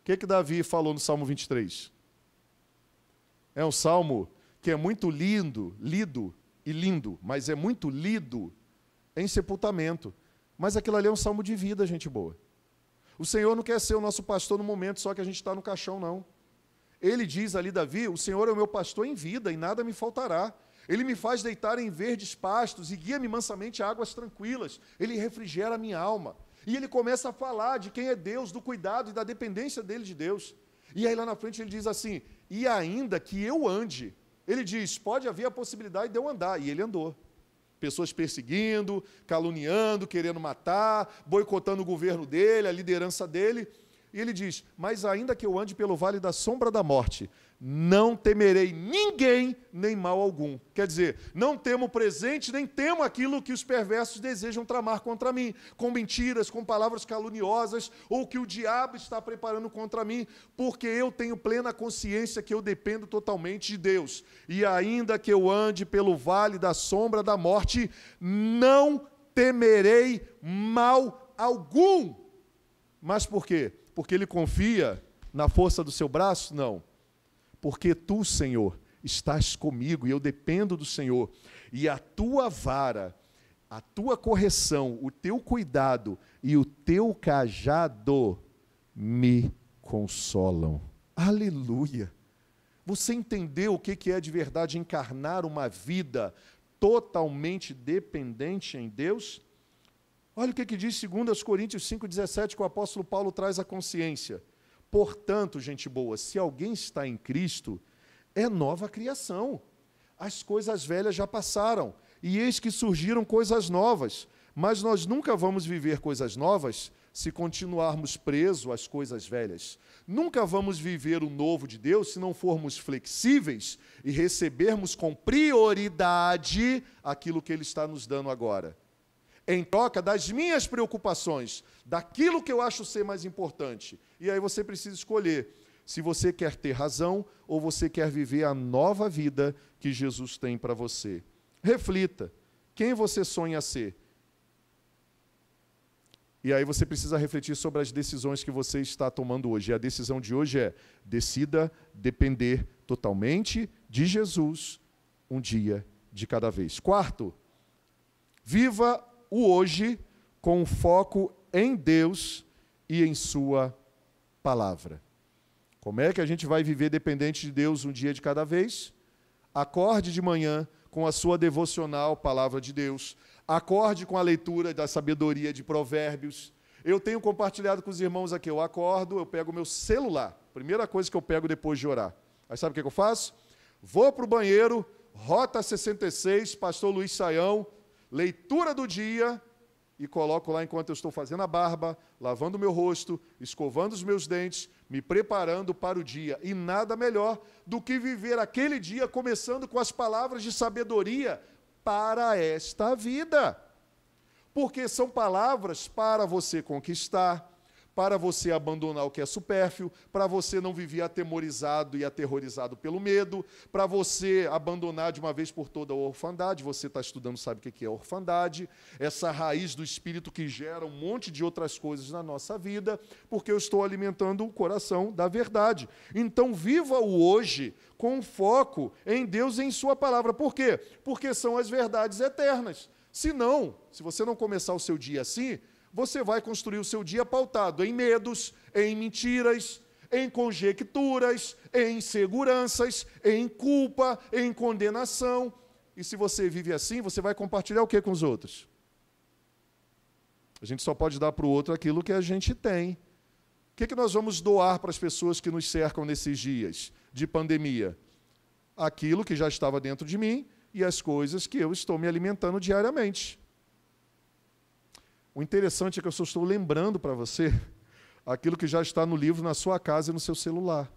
O que, que Davi falou no Salmo 23? É um salmo que é muito lindo, lido e lindo, mas é muito lido em sepultamento. Mas aquilo ali é um salmo de vida, gente boa. O Senhor não quer ser o nosso pastor no momento só que a gente está no caixão, não. Ele diz ali, Davi: O Senhor é o meu pastor em vida e nada me faltará. Ele me faz deitar em verdes pastos e guia-me mansamente a águas tranquilas. Ele refrigera a minha alma. E ele começa a falar de quem é Deus, do cuidado e da dependência dele de Deus. E aí lá na frente ele diz assim: E ainda que eu ande ele diz: pode haver a possibilidade de eu andar. E ele andou. Pessoas perseguindo, caluniando, querendo matar, boicotando o governo dele, a liderança dele. E ele diz: Mas ainda que eu ande pelo vale da sombra da morte, não temerei ninguém nem mal algum. Quer dizer, não temo presente, nem temo aquilo que os perversos desejam tramar contra mim, com mentiras, com palavras caluniosas, ou que o diabo está preparando contra mim, porque eu tenho plena consciência que eu dependo totalmente de Deus. E ainda que eu ande pelo vale da sombra da morte, não temerei mal algum. Mas por quê? Porque ele confia na força do seu braço? Não porque tu, Senhor, estás comigo e eu dependo do Senhor, e a tua vara, a tua correção, o teu cuidado e o teu cajado me consolam. Aleluia! Você entendeu o que é de verdade encarnar uma vida totalmente dependente em Deus? Olha o que, diz 2 Coríntios 5,17, que o apóstolo Paulo traz à consciência. Portanto, gente boa, se alguém está em Cristo, é nova criação. As coisas velhas já passaram, e eis que surgiram coisas novas. Mas nós nunca vamos viver coisas novas se continuarmos presos às coisas velhas. Nunca vamos viver o novo de Deus se não formos flexíveis e recebermos com prioridade aquilo que Ele está nos dando agora em troca das minhas preocupações, daquilo que eu acho ser mais importante. E aí você precisa escolher se você quer ter razão ou você quer viver a nova vida que Jesus tem para você. Reflita: quem você sonha ser? E aí você precisa refletir sobre as decisões que você está tomando hoje. E a decisão de hoje é: decida depender totalmente de Jesus, um dia de cada vez. Quarto, viva o hoje com foco em Deus e em Sua palavra. Como é que a gente vai viver dependente de Deus um dia de cada vez? Acorde de manhã com a sua devocional Palavra de Deus. Acorde com a leitura da sabedoria de Provérbios. Eu tenho compartilhado com os irmãos aqui. Eu acordo, eu pego meu celular. Primeira coisa que eu pego depois de orar. Aí sabe o que eu faço? Vou para o banheiro, Rota 66, Pastor Luiz Saião, leitura do dia e coloco lá enquanto eu estou fazendo a barba, lavando o meu rosto, escovando os meus dentes, me preparando para o dia. E nada melhor do que viver aquele dia começando com as palavras de sabedoria para esta vida. Porque são palavras para você conquistar, para você abandonar o que é supérfluo, para você não viver atemorizado e aterrorizado pelo medo, para você abandonar de uma vez por toda a orfandade. Você está estudando, sabe o que é orfandade? Essa raiz do espírito que gera um monte de outras coisas na nossa vida, porque eu estou alimentando o coração da verdade. Então, viva o hoje com foco em Deus e em Sua palavra. Por quê? Porque são as verdades eternas. Se não, se você não começar o seu dia assim, você vai construir o seu dia pautado em medos, em mentiras, em conjecturas, em inseguranças, em culpa, em condenação. E se você vive assim, você vai compartilhar o que com os outros? A gente só pode dar para o outro aquilo que a gente tem. O que, que nós vamos doar para as pessoas que nos cercam nesses dias de pandemia? Aquilo que já estava dentro de mim e as coisas que eu estou me alimentando diariamente. O interessante é que eu só estou lembrando para você *laughs* aquilo que já está no livro, na sua casa e no seu celular.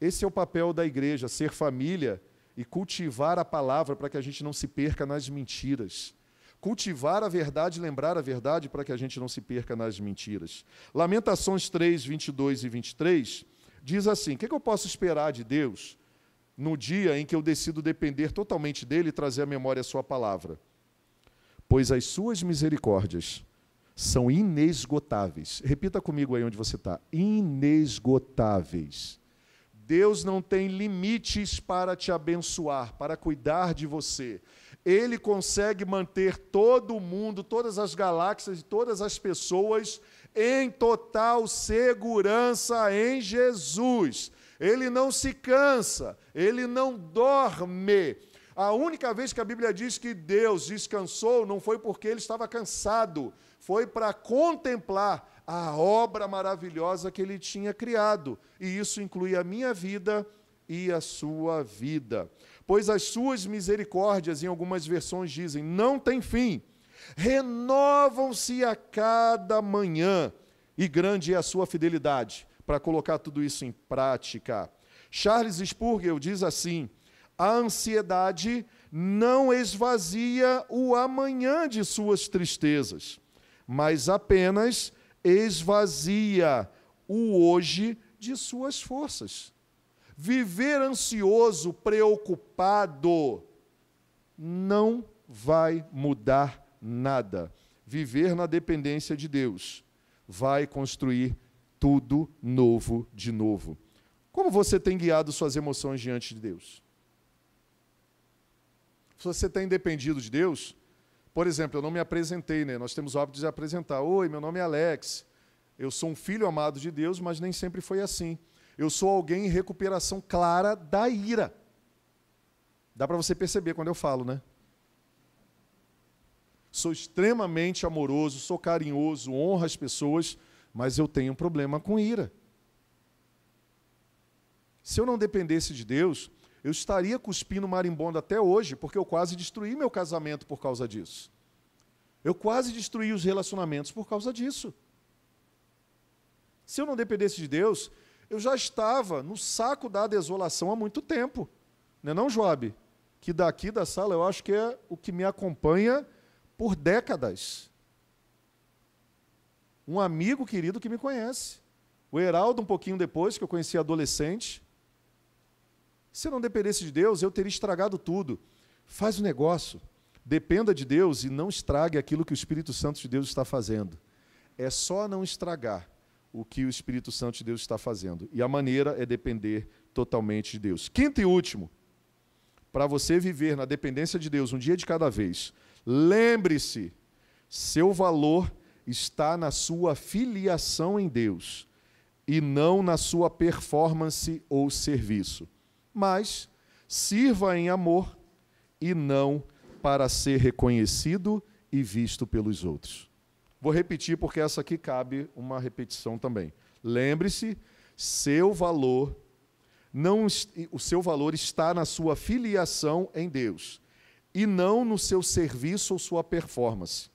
Esse é o papel da igreja, ser família e cultivar a palavra para que a gente não se perca nas mentiras. Cultivar a verdade, lembrar a verdade para que a gente não se perca nas mentiras. Lamentações 3, 22 e 23 diz assim: O que, que eu posso esperar de Deus no dia em que eu decido depender totalmente dele e trazer à memória a sua palavra? Pois as suas misericórdias são inesgotáveis. Repita comigo aí onde você está: inesgotáveis. Deus não tem limites para te abençoar, para cuidar de você. Ele consegue manter todo mundo, todas as galáxias e todas as pessoas em total segurança em Jesus. Ele não se cansa, ele não dorme. A única vez que a Bíblia diz que Deus descansou não foi porque ele estava cansado, foi para contemplar a obra maravilhosa que ele tinha criado. E isso inclui a minha vida e a sua vida. Pois as suas misericórdias, em algumas versões dizem, não tem fim, renovam-se a cada manhã, e grande é a sua fidelidade para colocar tudo isso em prática. Charles Spurgeon diz assim: a ansiedade não esvazia o amanhã de suas tristezas, mas apenas esvazia o hoje de suas forças. Viver ansioso, preocupado, não vai mudar nada. Viver na dependência de Deus vai construir tudo novo de novo. Como você tem guiado suas emoções diante de Deus? Se você tem dependido de Deus, por exemplo, eu não me apresentei, né? Nós temos o hábito de apresentar. Oi, meu nome é Alex. Eu sou um filho amado de Deus, mas nem sempre foi assim. Eu sou alguém em recuperação clara da ira. Dá para você perceber quando eu falo, né? Sou extremamente amoroso, sou carinhoso, honro as pessoas, mas eu tenho um problema com ira. Se eu não dependesse de Deus, eu estaria cuspindo marimbondo até hoje, porque eu quase destruí meu casamento por causa disso. Eu quase destruí os relacionamentos por causa disso. Se eu não dependesse de Deus, eu já estava no saco da desolação há muito tempo. Não é não, Joab? Que daqui da sala eu acho que é o que me acompanha por décadas um amigo querido que me conhece. O Heraldo, um pouquinho depois, que eu conheci adolescente. Se eu não dependesse de Deus, eu teria estragado tudo. Faz o negócio. Dependa de Deus e não estrague aquilo que o Espírito Santo de Deus está fazendo. É só não estragar o que o Espírito Santo de Deus está fazendo. E a maneira é depender totalmente de Deus. Quinto e último, para você viver na dependência de Deus um dia de cada vez, lembre-se: seu valor está na sua filiação em Deus e não na sua performance ou serviço. Mas sirva em amor e não para ser reconhecido e visto pelos outros. Vou repetir porque essa aqui cabe uma repetição também. Lembre-se, seu valor não o seu valor está na sua filiação em Deus e não no seu serviço ou sua performance.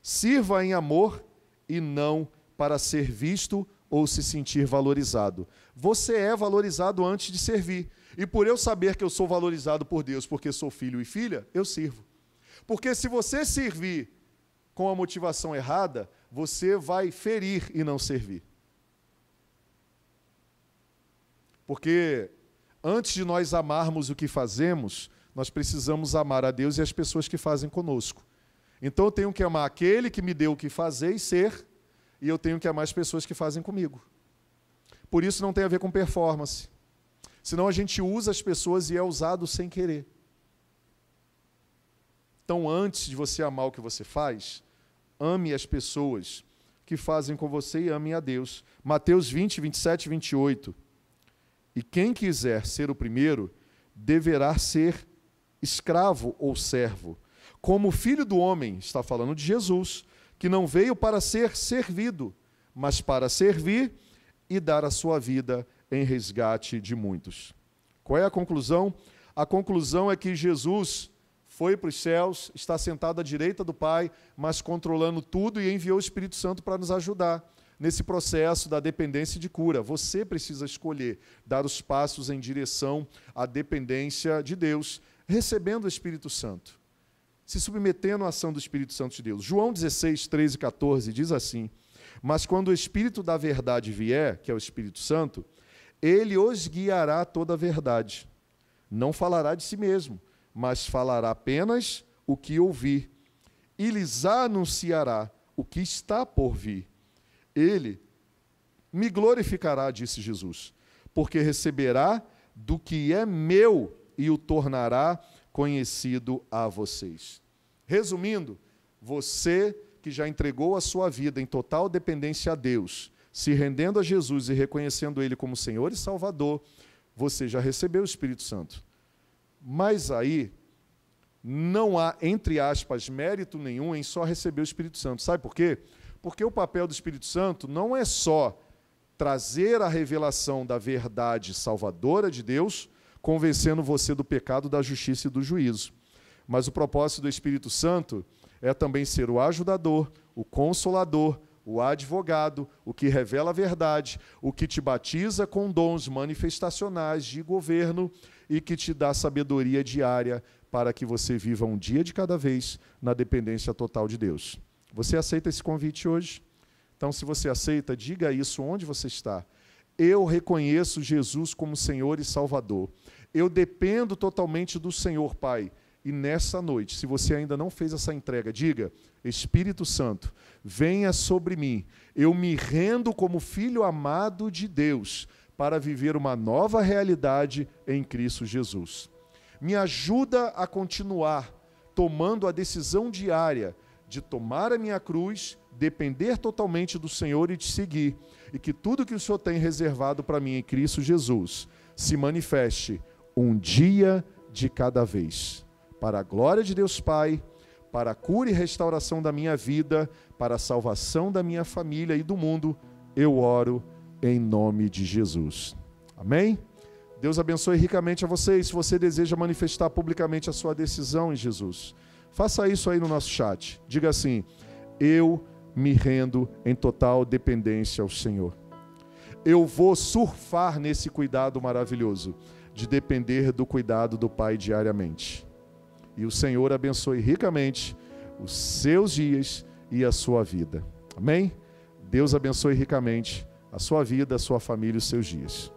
Sirva em amor e não para ser visto ou se sentir valorizado. Você é valorizado antes de servir. E por eu saber que eu sou valorizado por Deus porque sou filho e filha, eu sirvo. Porque se você servir com a motivação errada, você vai ferir e não servir. Porque antes de nós amarmos o que fazemos, nós precisamos amar a Deus e as pessoas que fazem conosco. Então eu tenho que amar aquele que me deu o que fazer e ser, e eu tenho que amar as pessoas que fazem comigo. Por isso não tem a ver com performance. Senão a gente usa as pessoas e é usado sem querer. Então, antes de você amar o que você faz, ame as pessoas que fazem com você e ame a Deus. Mateus 20, 27 e 28. E quem quiser ser o primeiro, deverá ser escravo ou servo. Como o filho do homem, está falando de Jesus, que não veio para ser servido, mas para servir e dar a sua vida em resgate de muitos. Qual é a conclusão? A conclusão é que Jesus foi para os céus, está sentado à direita do Pai, mas controlando tudo e enviou o Espírito Santo para nos ajudar nesse processo da dependência de cura. Você precisa escolher dar os passos em direção à dependência de Deus, recebendo o Espírito Santo, se submetendo à ação do Espírito Santo de Deus. João 16, 13 e 14 diz assim: Mas quando o Espírito da verdade vier, que é o Espírito Santo, ele os guiará toda a verdade. Não falará de si mesmo mas falará apenas o que ouvir, e lhes anunciará o que está por vir. Ele me glorificará, disse Jesus, porque receberá do que é meu e o tornará conhecido a vocês. Resumindo, você que já entregou a sua vida em total dependência a Deus, se rendendo a Jesus e reconhecendo Ele como Senhor e Salvador, você já recebeu o Espírito Santo. Mas aí não há, entre aspas, mérito nenhum em só receber o Espírito Santo. Sabe por quê? Porque o papel do Espírito Santo não é só trazer a revelação da verdade salvadora de Deus, convencendo você do pecado, da justiça e do juízo. Mas o propósito do Espírito Santo é também ser o ajudador, o consolador, o advogado, o que revela a verdade, o que te batiza com dons manifestacionais de governo e que te dá sabedoria diária para que você viva um dia de cada vez na dependência total de Deus. Você aceita esse convite hoje? Então, se você aceita, diga isso onde você está. Eu reconheço Jesus como Senhor e Salvador. Eu dependo totalmente do Senhor, Pai. E nessa noite, se você ainda não fez essa entrega, diga: Espírito Santo, venha sobre mim. Eu me rendo como filho amado de Deus para viver uma nova realidade em Cristo Jesus. Me ajuda a continuar tomando a decisão diária de tomar a minha cruz, depender totalmente do Senhor e te seguir, e que tudo que o Senhor tem reservado para mim em Cristo Jesus se manifeste um dia de cada vez, para a glória de Deus Pai, para a cura e restauração da minha vida, para a salvação da minha família e do mundo, eu oro em nome de Jesus. Amém? Deus abençoe ricamente a vocês. Se você deseja manifestar publicamente a sua decisão em Jesus, faça isso aí no nosso chat. Diga assim: Eu me rendo em total dependência ao Senhor. Eu vou surfar nesse cuidado maravilhoso de depender do cuidado do Pai diariamente. E o Senhor abençoe ricamente os seus dias e a sua vida. Amém? Deus abençoe ricamente a sua vida, a sua família e os seus dias.